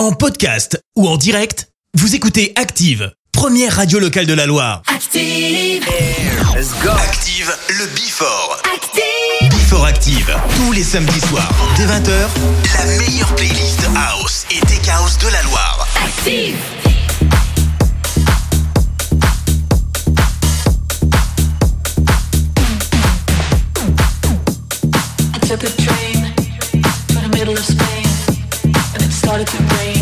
En podcast ou en direct, vous écoutez Active, première radio locale de la Loire. Active, Let's go. Active le Before. Active. Before Active, tous les samedis soirs, dès 20h, la meilleure playlist House et Tech House de la Loire. Active. started to rain.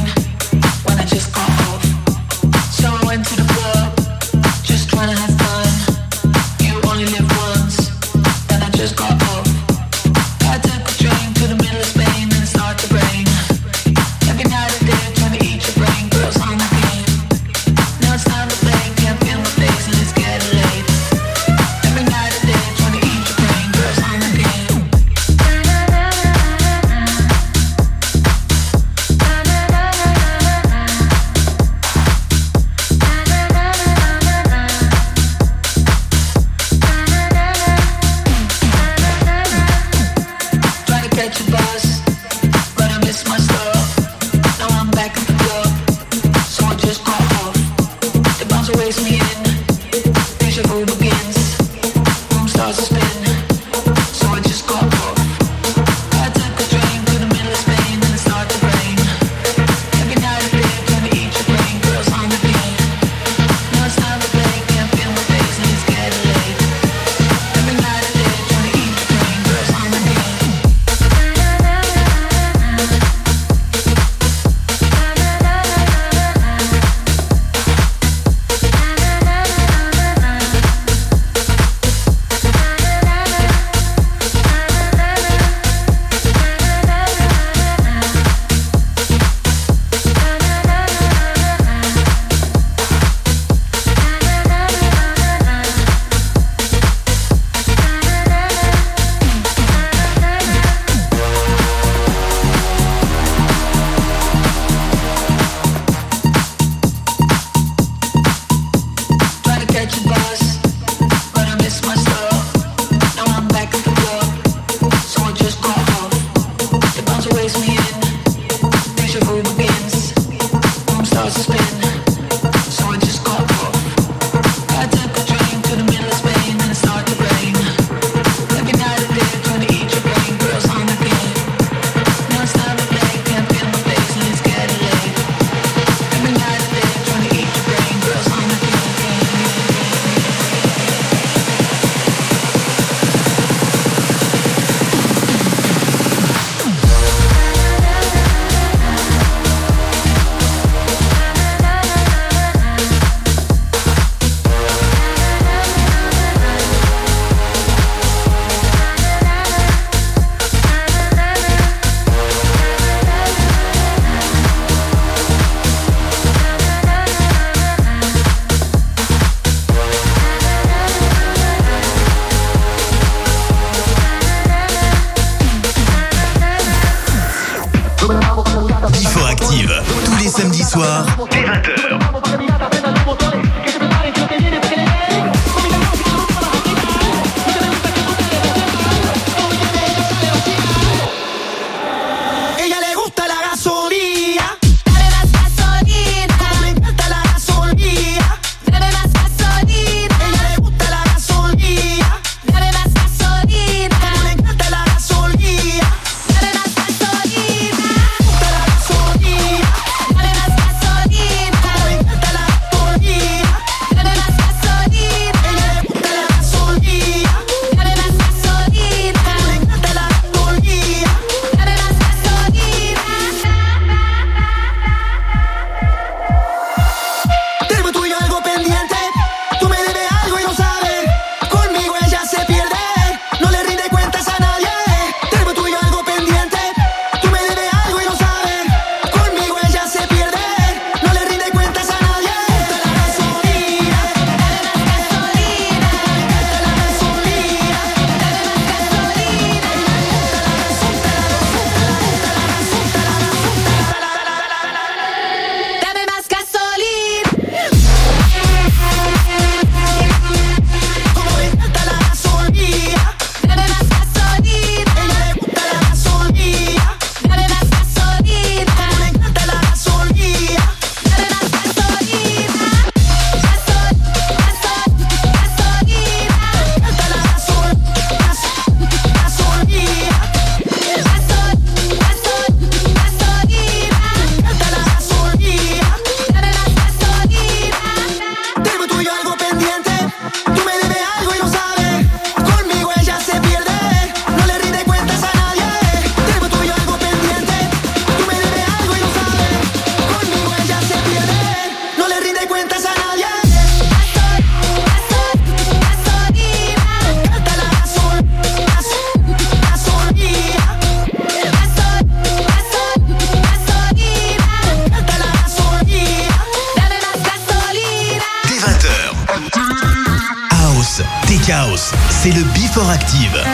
C'est le Before Active.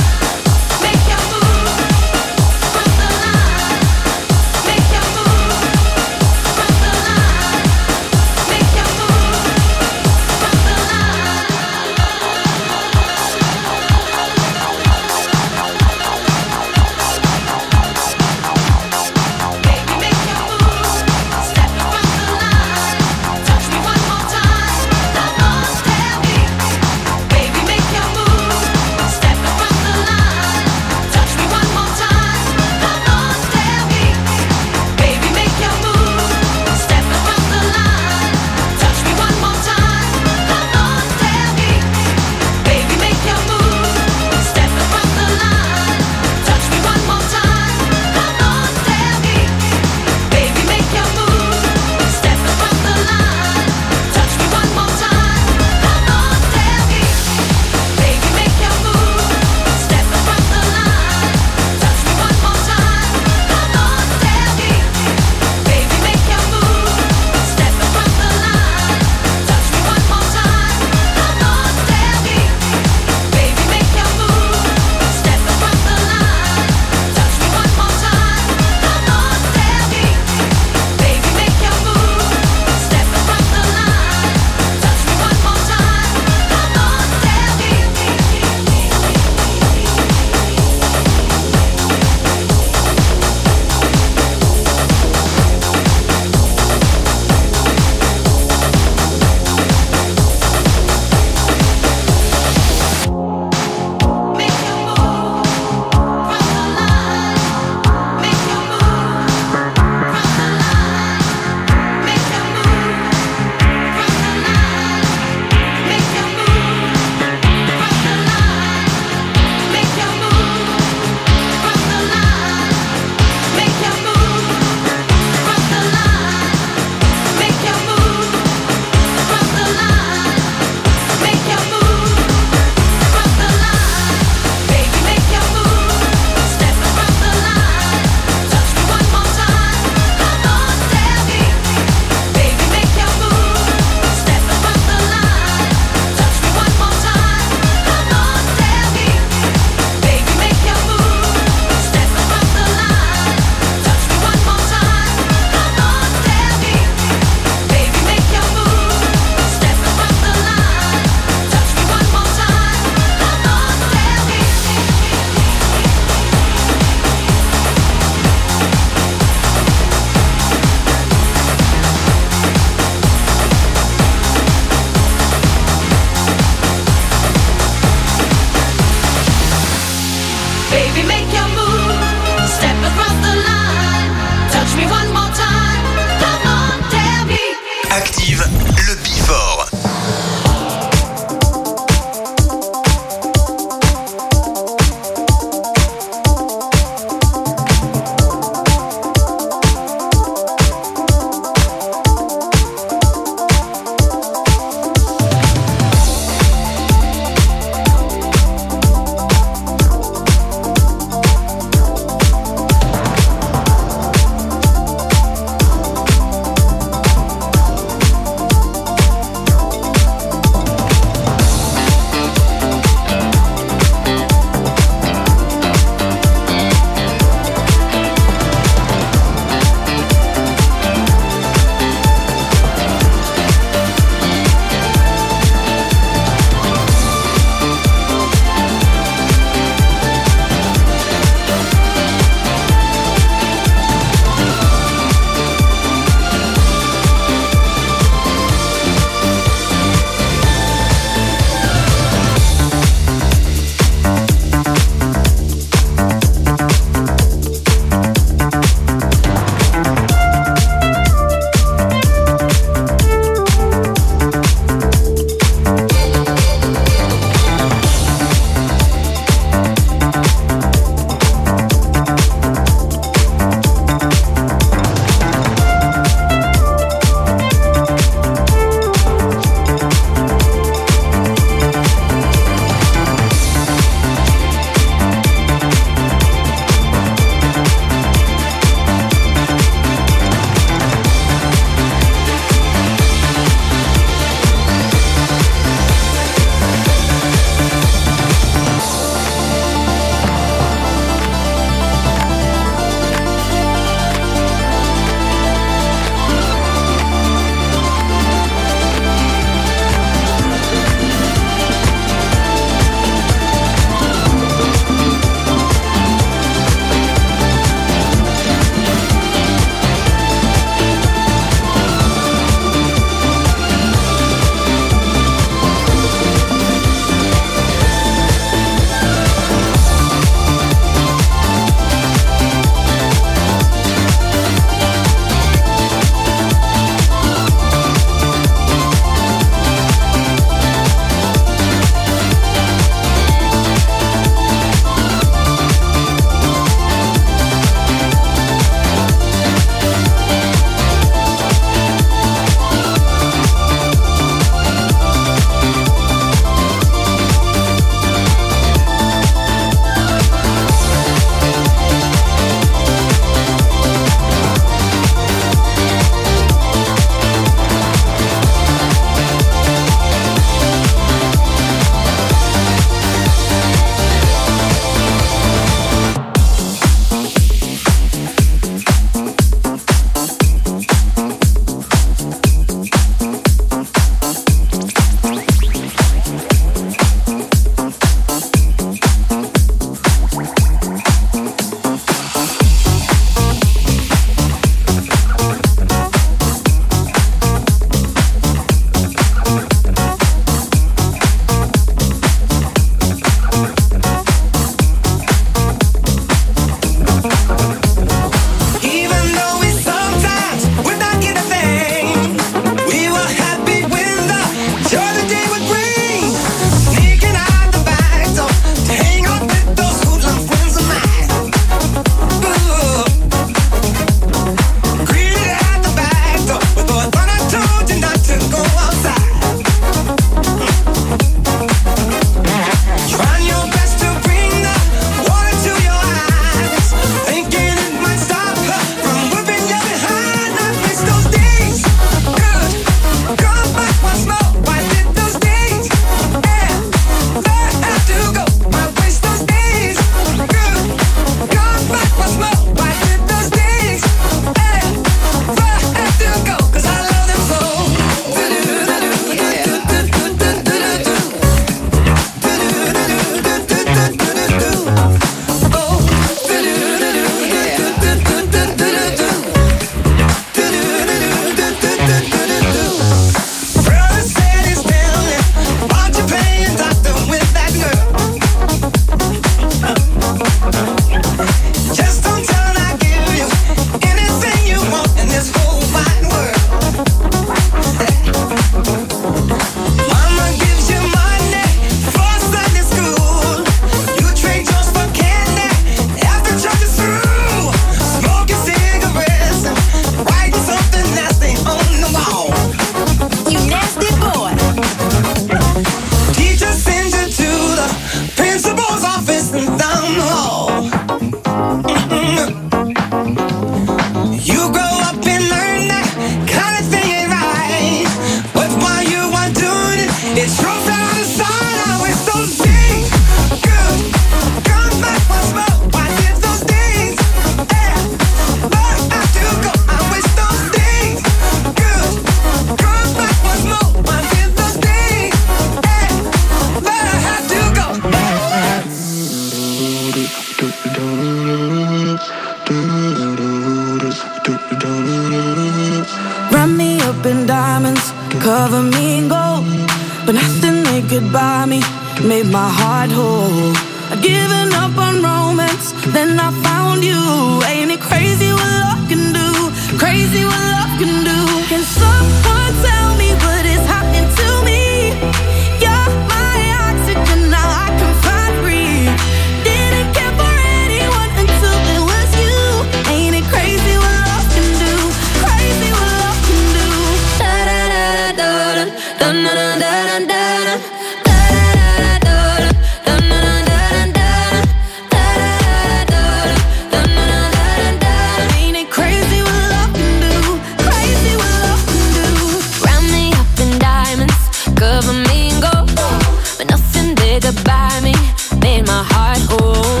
heart. Oh.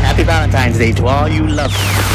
Happy Valentine's Day to all you love.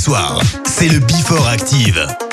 soir, c'est le Before Active.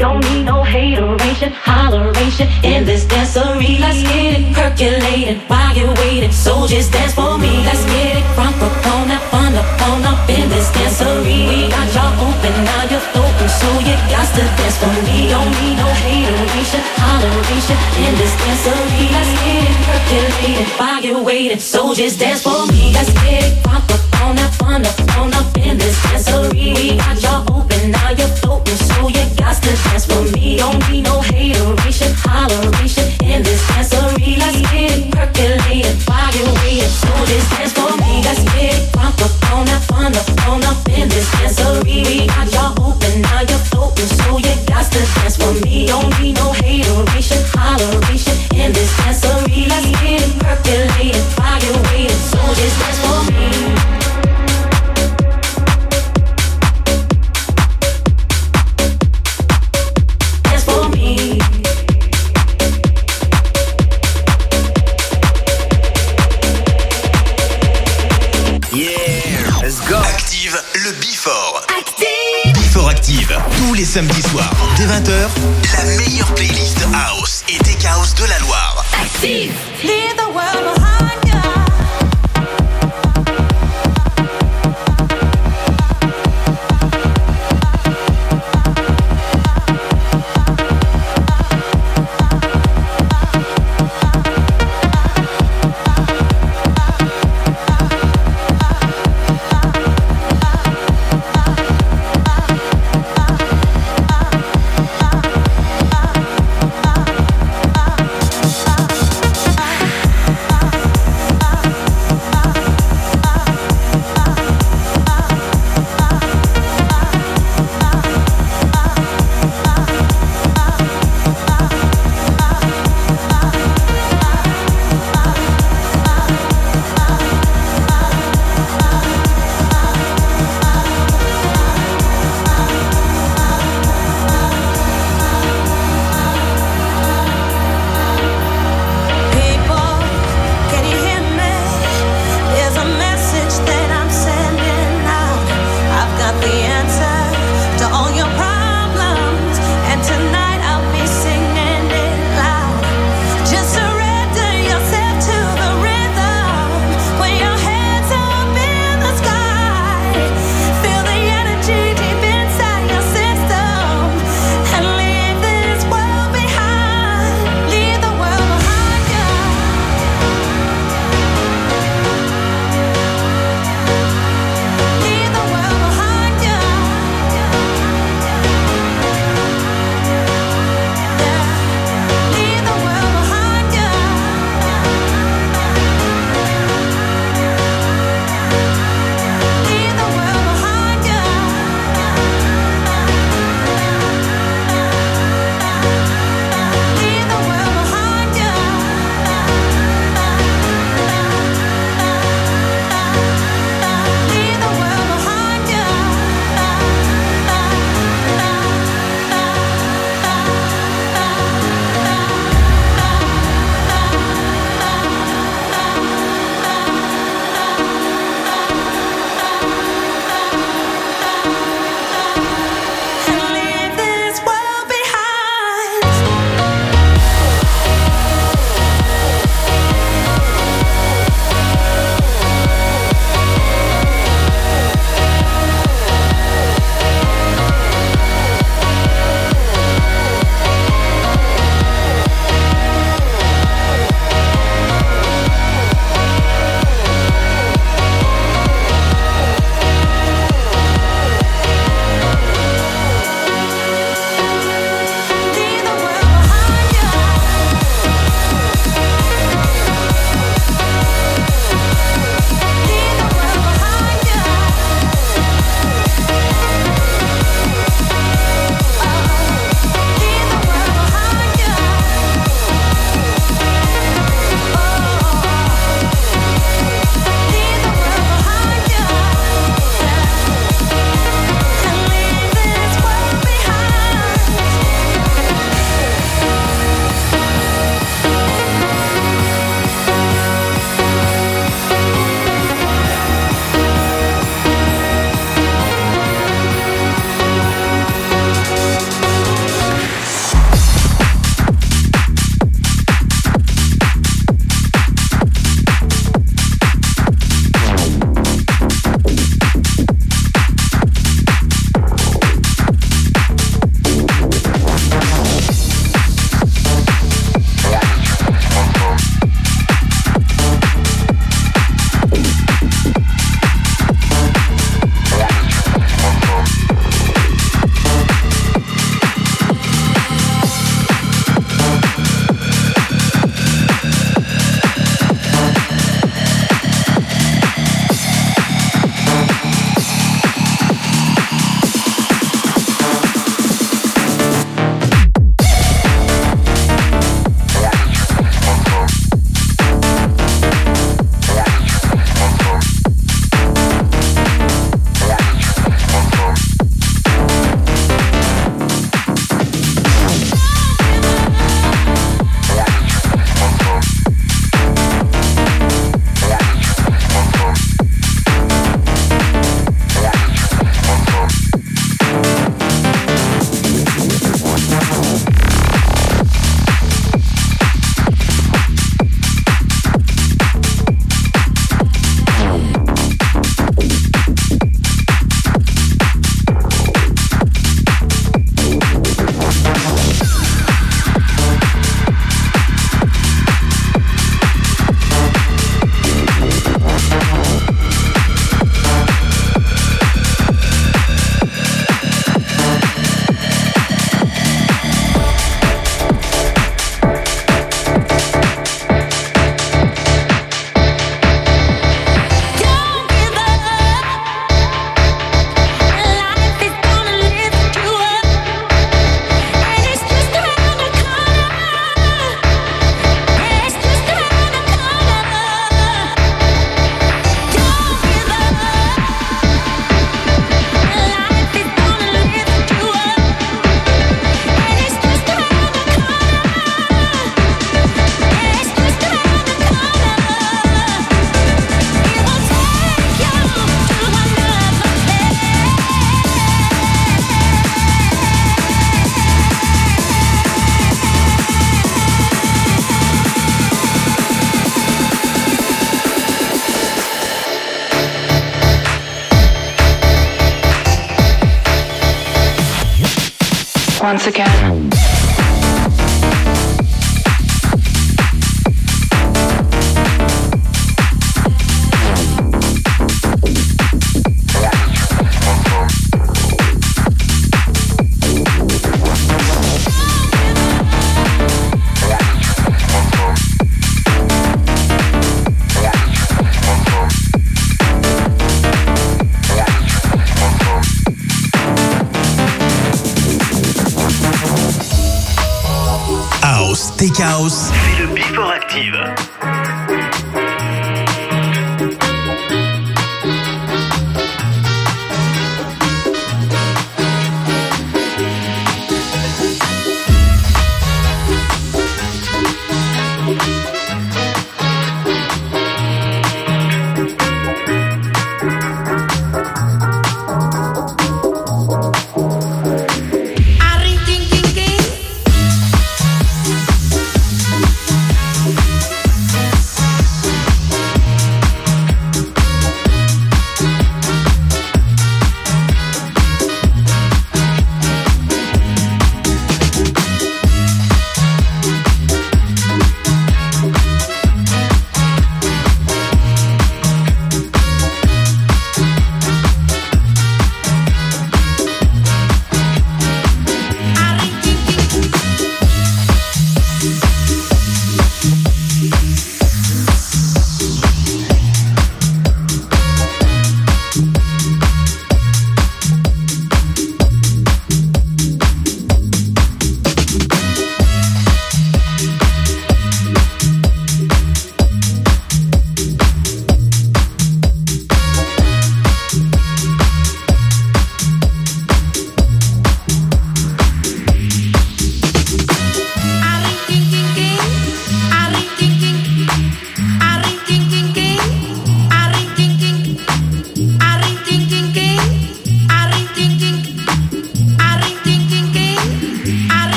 don't need no hateration, holleration in this dancery. Let's get it percolating while you're waiting. Soldiers dance for me. Let's get it from the phone up, on up in this dancery. We got y'all open, now you're floating, so you got to dance for me. Don't need no hateration, holleration in this dancery. Let's get it percolating while you're waiting. Soldiers dance for me. Let's get it from the phone up, on up in this dancery. We got y'all open just dance for me. Don't need no hateration, holleration in this dancery. Let's get it percolated, fire away and do dance for me. Let's get it up on up, on up, in this open, so you got to dance for me. Don't need no once again.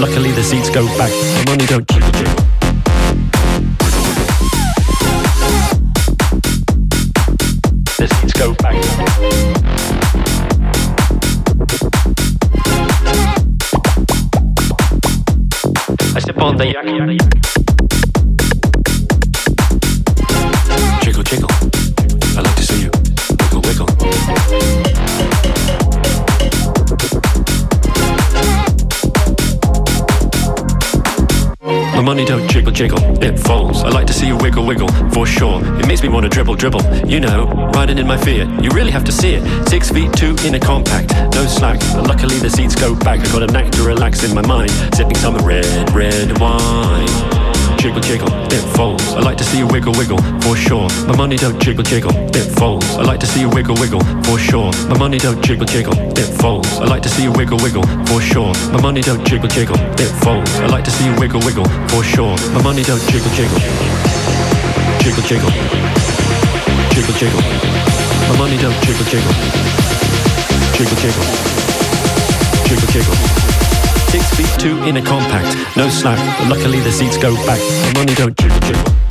Luckily the seats go back. Jiggle, jiggle, it falls. I like to see you wiggle, wiggle, for sure. It makes me want to dribble, dribble. You know, riding in my Fiat. You really have to see it. Six feet two in a compact, no slack. But luckily the seats go back. I got a knack to relax in my mind, sipping some red, red wine. Jiggle, jiggle, it falls. I like to see you wiggle, wiggle, for sure. My money don't jiggle, jiggle, it falls. I like to see you wiggle, wiggle, for sure. My money don't jiggle, jiggle, it falls. I like to see you wiggle, wiggle, for sure. My money don't jiggle, jiggle, it falls. I like to see you wiggle, wiggle, for sure. My money don't jiggle, jiggle, jiggle, jiggle, jiggle, jiggle. My money don't jiggle, jiggle, jiggle, jiggle, jiggle, jiggle. Feet two in a compact, no slack, but luckily the seats go back. My money don't jiggle, jiggle.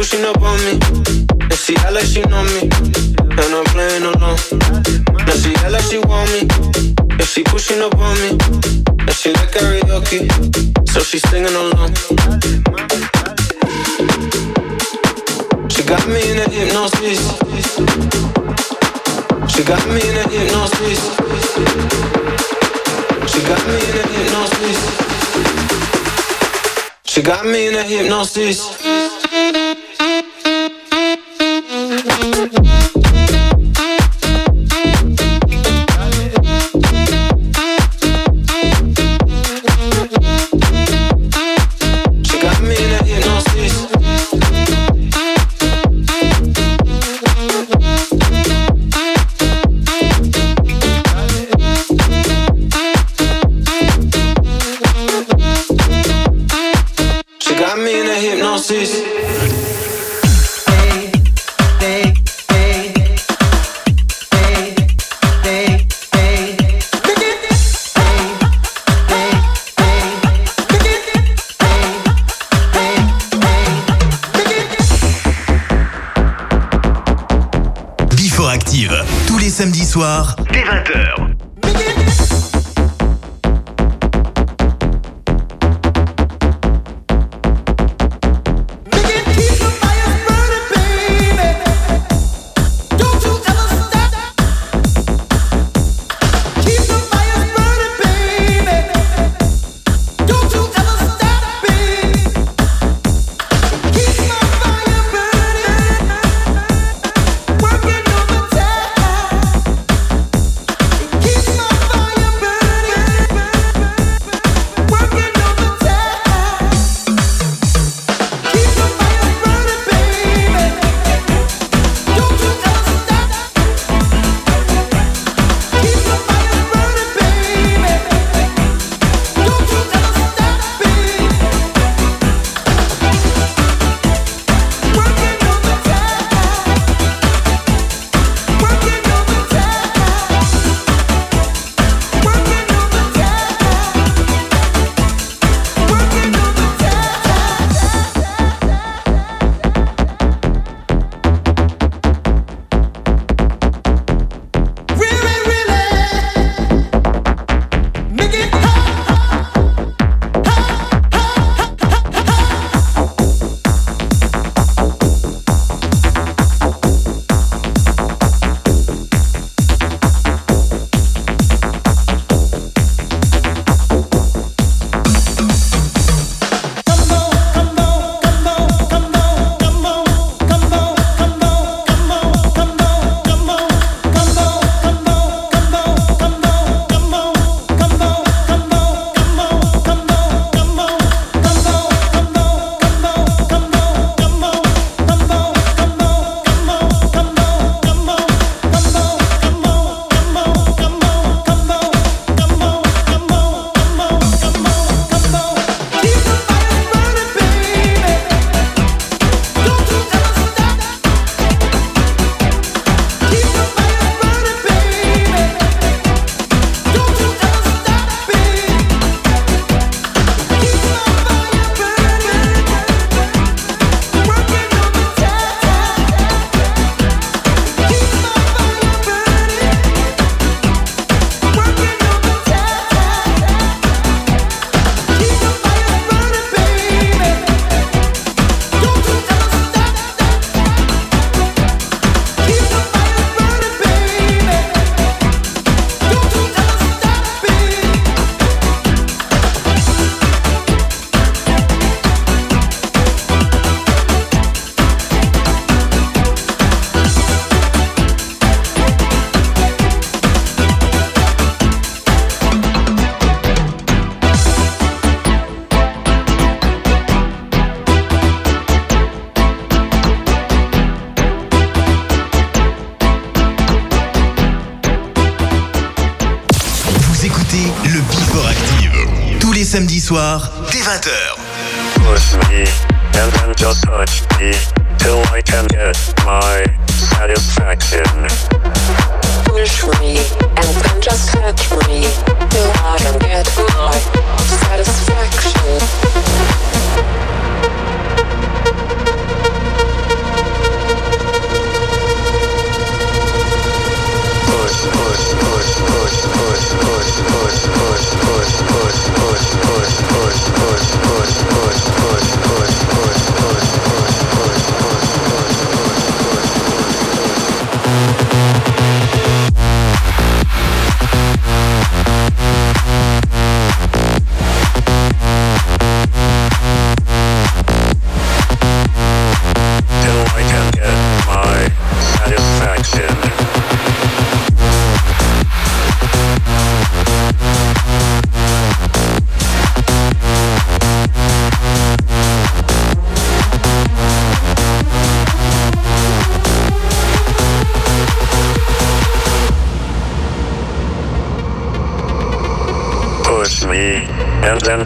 pushing up on me. And she act like she know me. And I'm playing along. Now she act like she want me. And she pushing up on me. And she like karaoke. So she singing along. She got me in a hypnosis. She got me in a hypnosis. She got me in a hypnosis. She got me in a hypnosis.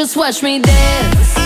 Just watch me dance.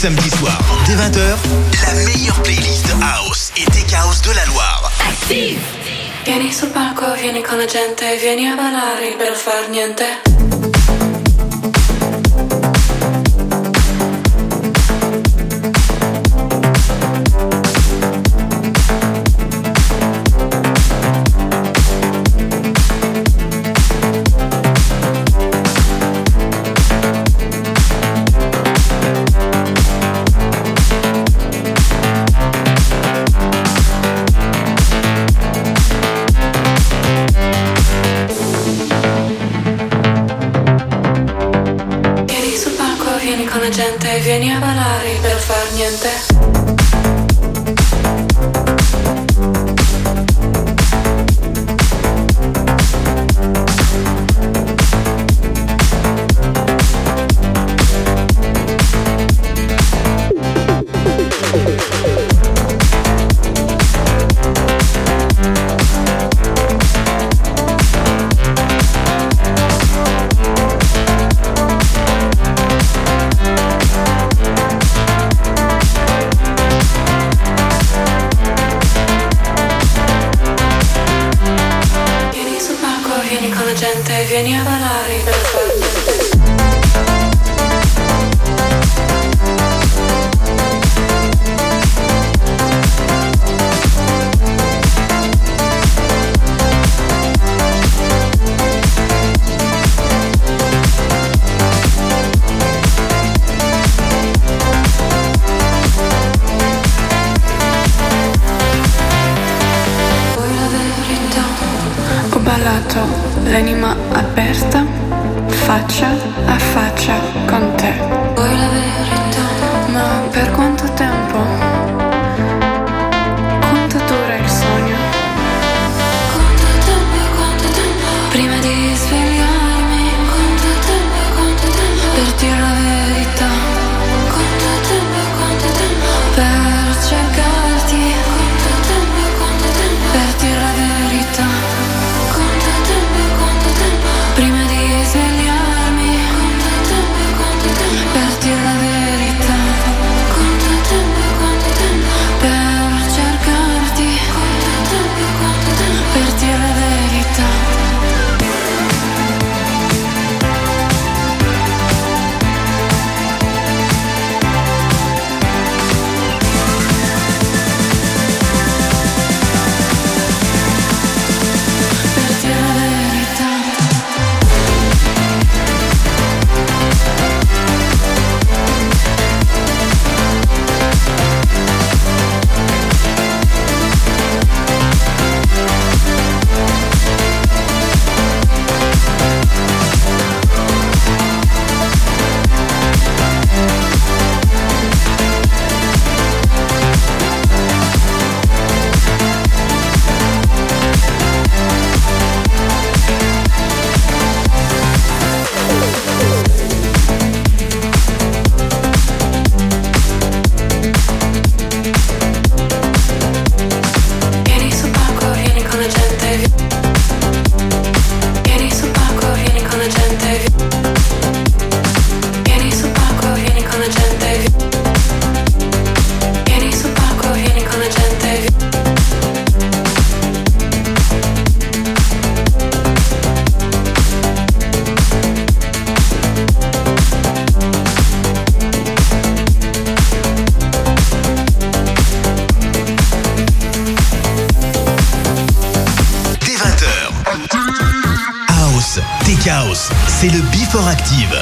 samedis soirs, dès 20h, la meilleure playlist house et tech house de la Loire. Active! Vieni sul palco, vieni con la gente, vieni a ballare il bello far niente. vieni a ballare Active.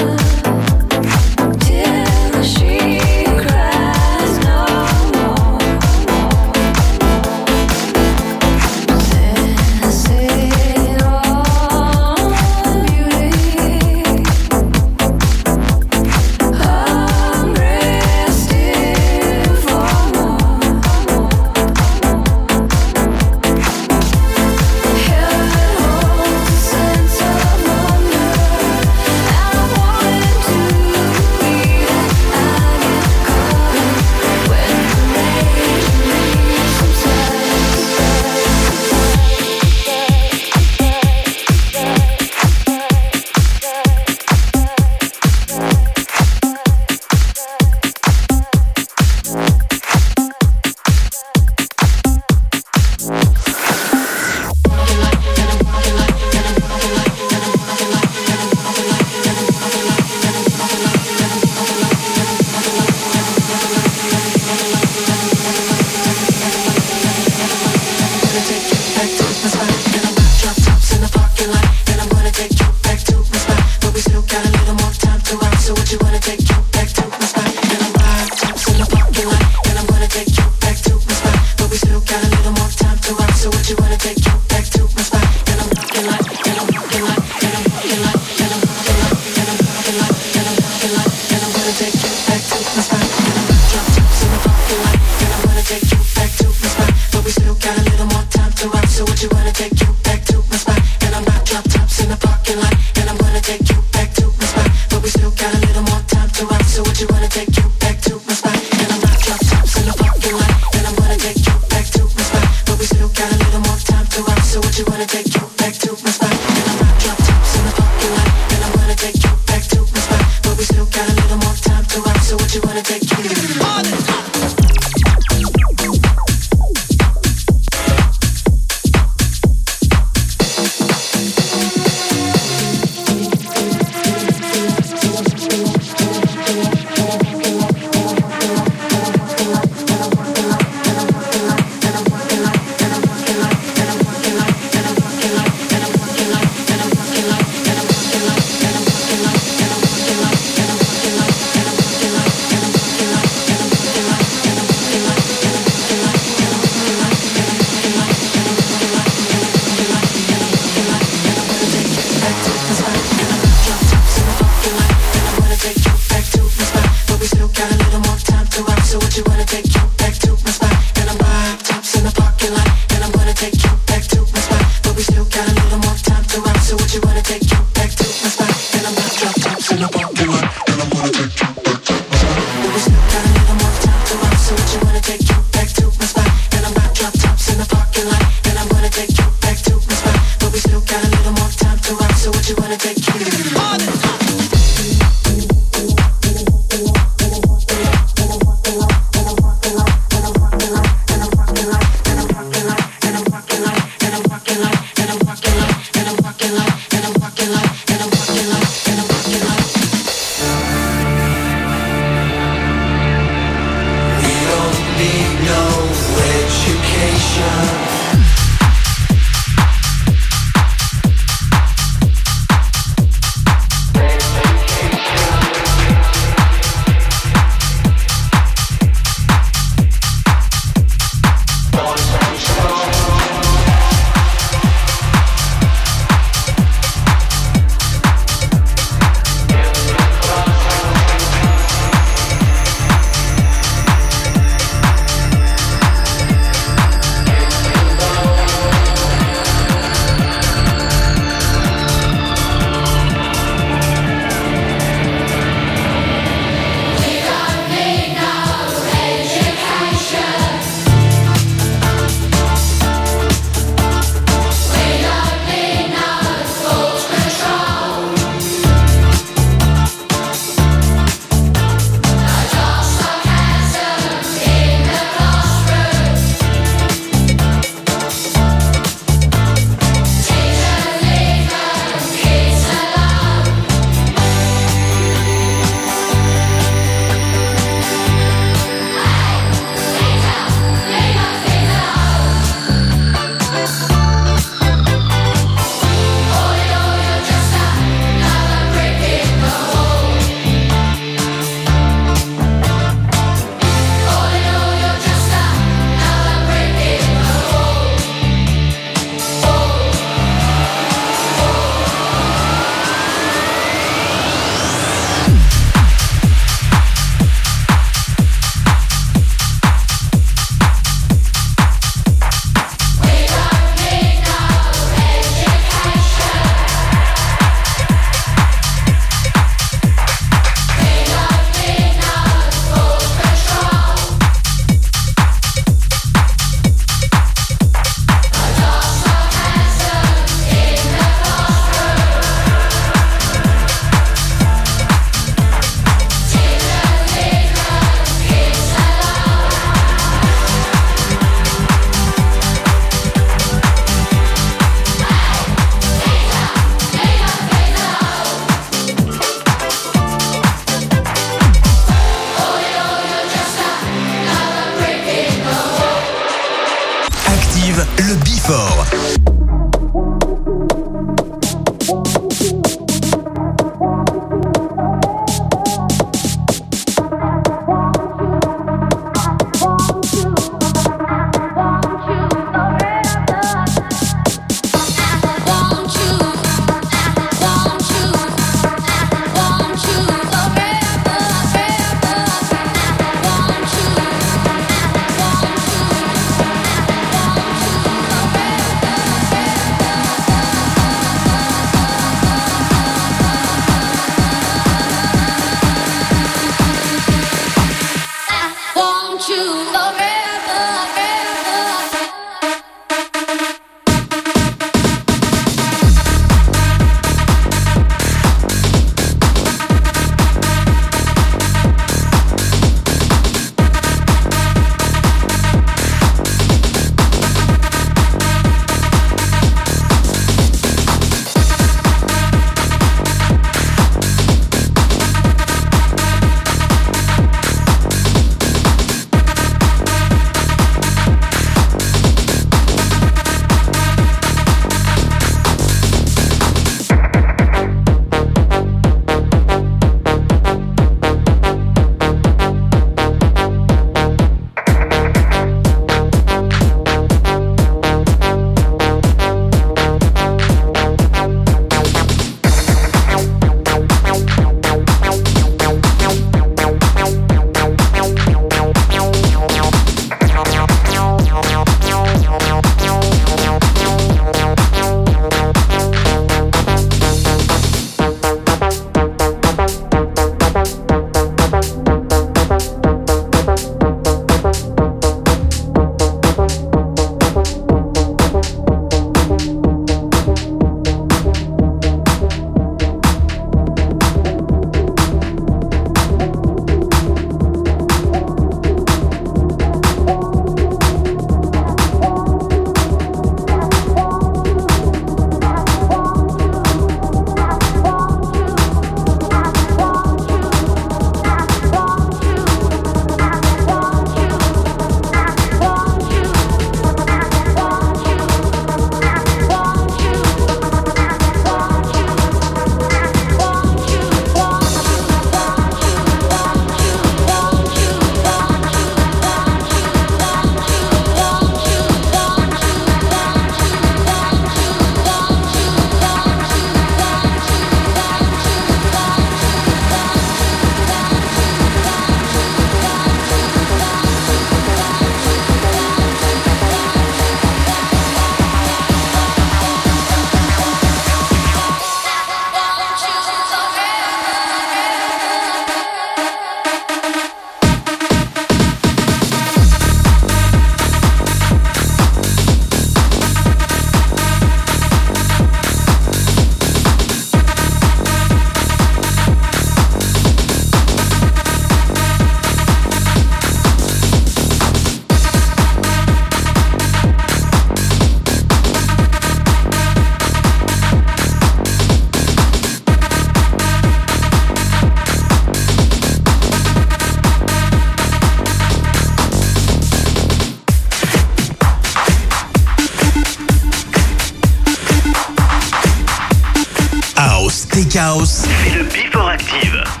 Chaos. C'est le Before Active.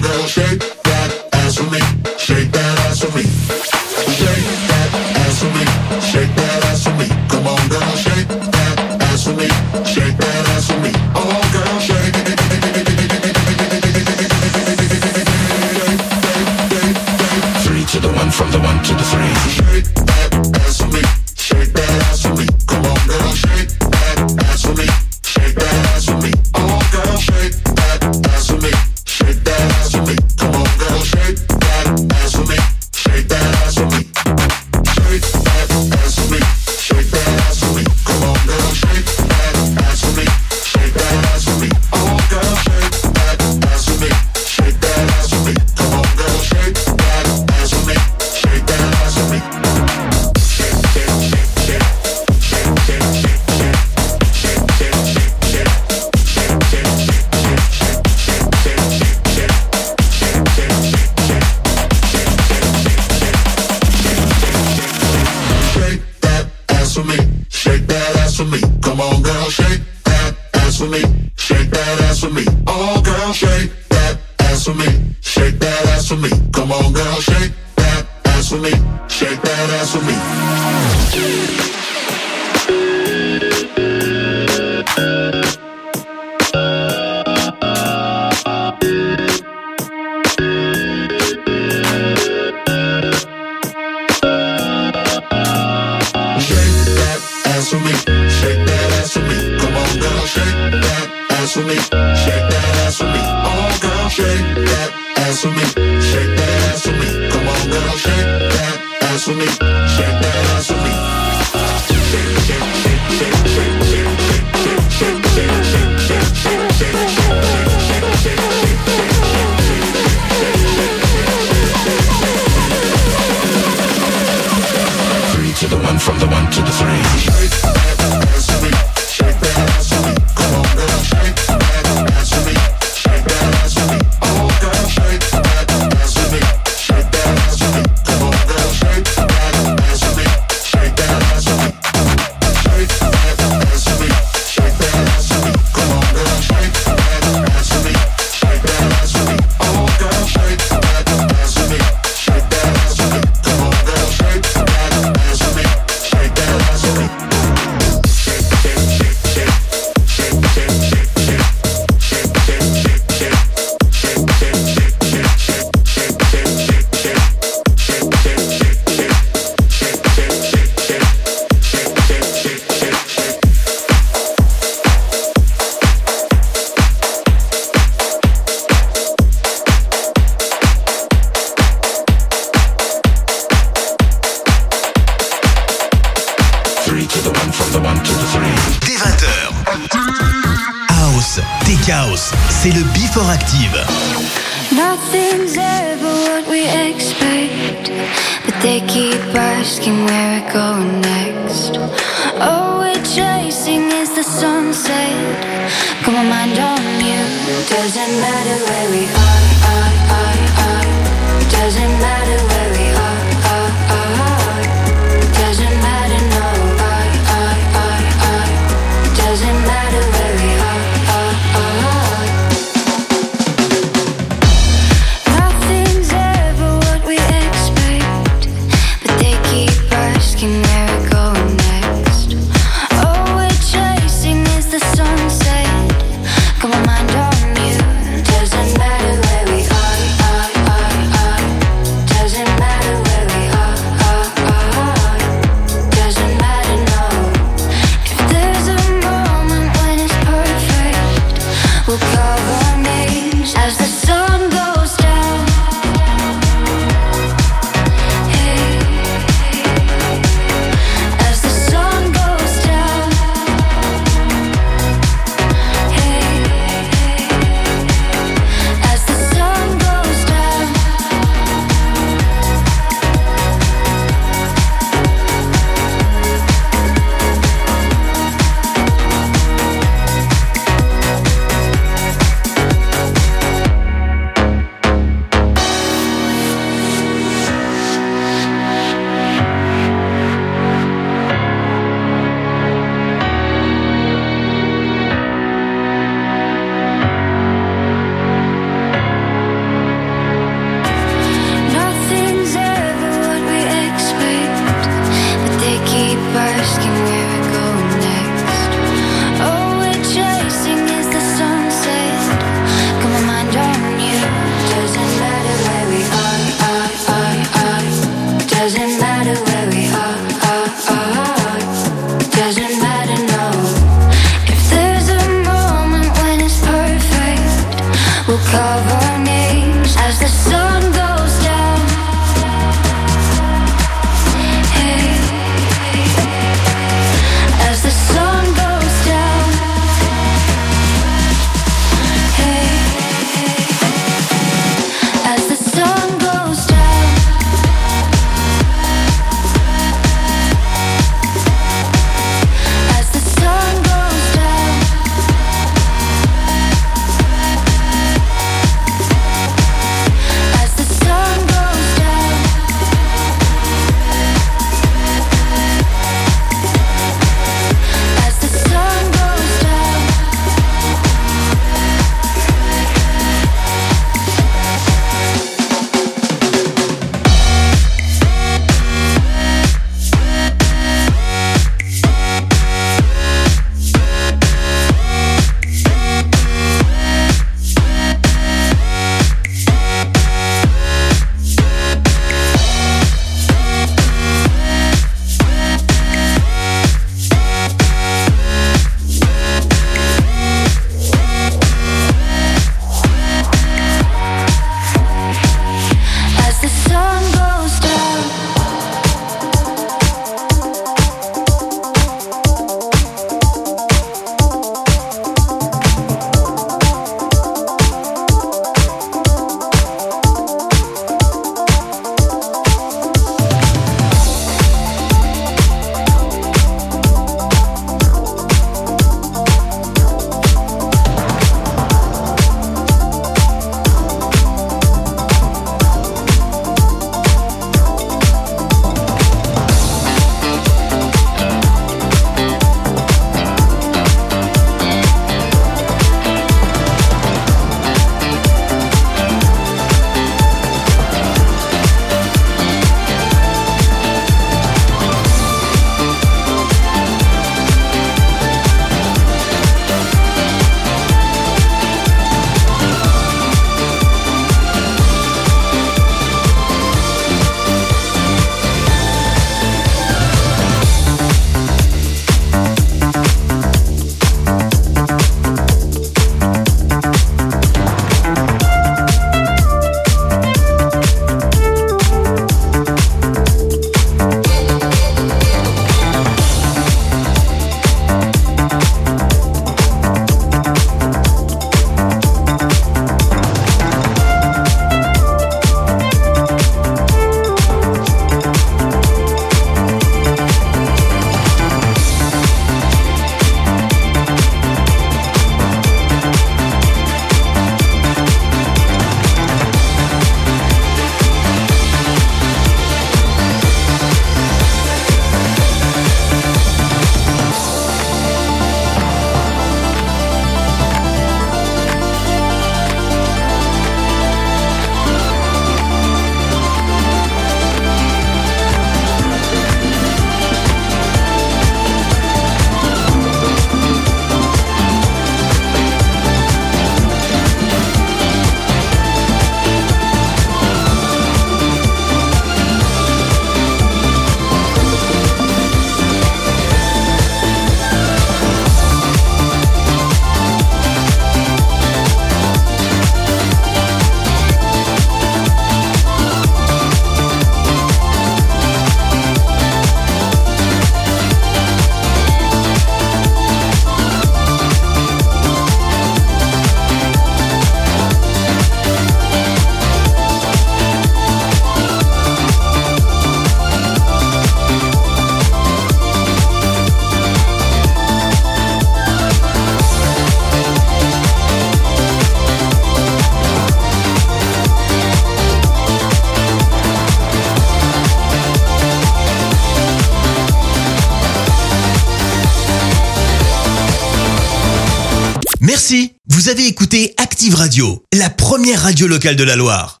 Locale de la Loire.